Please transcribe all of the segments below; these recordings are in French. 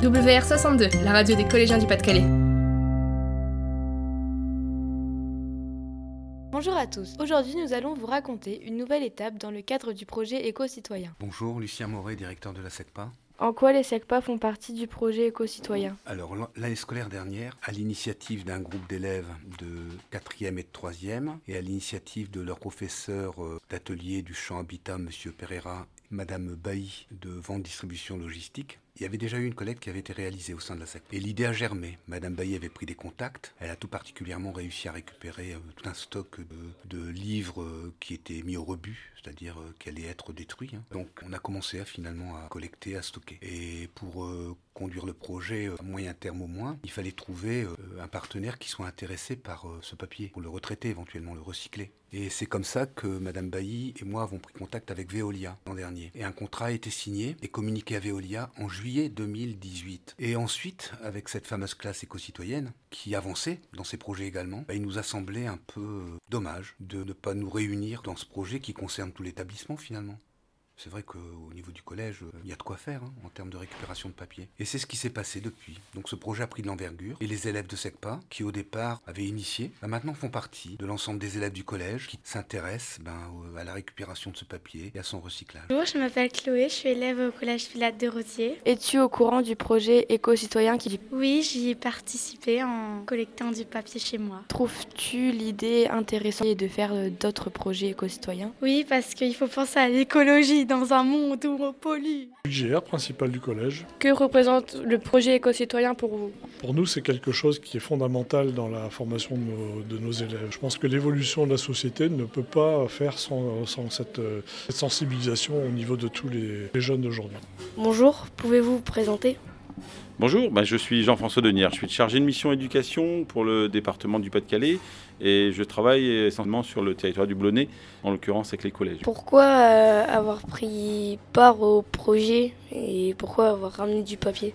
WR62, la radio des collégiens du Pas-de-Calais. Bonjour à tous. Aujourd'hui, nous allons vous raconter une nouvelle étape dans le cadre du projet Éco-Citoyen. Bonjour, Lucien Moret, directeur de la SECPA. En quoi les SECPA font partie du projet Éco-Citoyen? Alors, l'année scolaire dernière, à l'initiative d'un groupe d'élèves de 4e et de 3e, et à l'initiative de leur professeur euh, d'atelier du champ Habitat, M. Pereira, Madame Bailly de Vente Distribution Logistique, il y avait déjà eu une collecte qui avait été réalisée au sein de la SECPA. Et l'idée a germé. Madame Bailly avait pris des contacts. Elle a tout particulièrement réussi à récupérer euh, tout un stock de, livres euh, qui étaient mis au rebut, c'est-à-dire qui allaient être détruits. Hein. Donc on a commencé à finalement à collecter, à stocker. Et pour conduire le projet à moyen terme au moins, il fallait trouver un partenaire qui soit intéressé par ce papier, pour le retraiter éventuellement, le recycler. Et c'est comme ça que Madame Bailly et moi avons pris contact avec Veolia l'an dernier. Et un contrat a été signé et communiqué à Veolia en juillet 2018. Et ensuite, avec cette fameuse classe éco-citoyenne qui avançait dans ses projets également, bah, il nous a semblé un peu dommage de ne pas nous réunir dans ce projet qui concerne tout l'établissement finalement. C'est vrai qu'au niveau du collège, il y a de quoi faire hein, en termes de récupération de papier. Et c'est ce qui s'est passé depuis. Donc ce projet a pris de l'envergure. Et les élèves de SECPA, qui au départ avaient initié, bah, maintenant font partie de l'ensemble des élèves du collège qui s'intéressent ben, à la récupération de ce papier et à son recyclage. Bonjour, je m'appelle Chloé, je suis élève au collège Pilate de Rosier. Es-tu au courant du projet éco-citoyen qui... Oui, j'y ai participé en collectant du papier chez moi. Trouves-tu l'idée intéressante de faire euh, d'autres projets éco-citoyens? Oui, parce qu'il faut penser à l'écologie dans un monde où on pollue. GR principal du collège. Que représente le projet éco-citoyen pour vous? Pour nous, c'est quelque chose qui est fondamental dans la formation de nos, élèves. Je pense que l'évolution de la société ne peut pas faire sans, cette, sensibilisation au niveau de tous les, les jeunes d'aujourd'hui. Bonjour, pouvez-vous vous présenter? Bonjour, bah, je suis Jean-François Denière, je suis chargé de mission éducation pour le département du Pas-de-Calais et je travaille essentiellement sur le territoire du Blonay, en l'occurrence avec les collèges. Pourquoi euh, avoir pris part au projet et pourquoi avoir ramené du papier?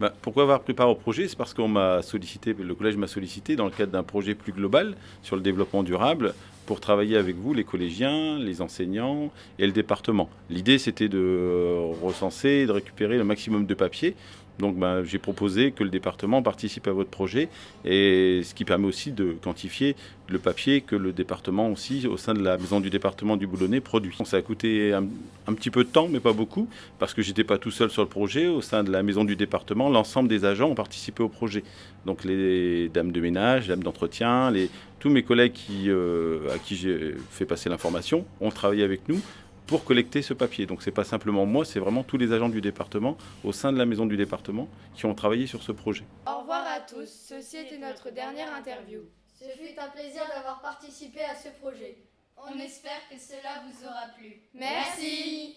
Bah, pourquoi avoir pris part au projet? C'est parce qu'on m'a sollicité, le collège m'a sollicité dans le cadre d'un projet plus global sur le développement durable pour travailler avec vous, les collégiens, les enseignants et le département. L'idée, c'était de recenser, de récupérer le maximum de papier donc ben, j'ai proposé que le département participe à votre projet et ce qui permet aussi de quantifier le papier que le département aussi, au sein de la maison du département du Boulonnais, produit. ça a coûté un, petit peu de temps, mais pas beaucoup, parce que j'étais pas tout seul sur le projet. Au sein de la maison du département, l'ensemble des agents ont participé au projet. Donc les dames de ménage, les dames d'entretien, tous mes collègues euh, à qui j'ai fait passer l'information ont travaillé avec nous pour collecter ce papier. Donc c'est pas simplement moi, c'est vraiment tous les agents du département au sein de la maison du département qui ont travaillé sur ce projet. Au revoir à tous, ceci était notre dernière interview. Ce fut un plaisir d'avoir participé à ce projet. On espère que cela vous aura plu. Merci.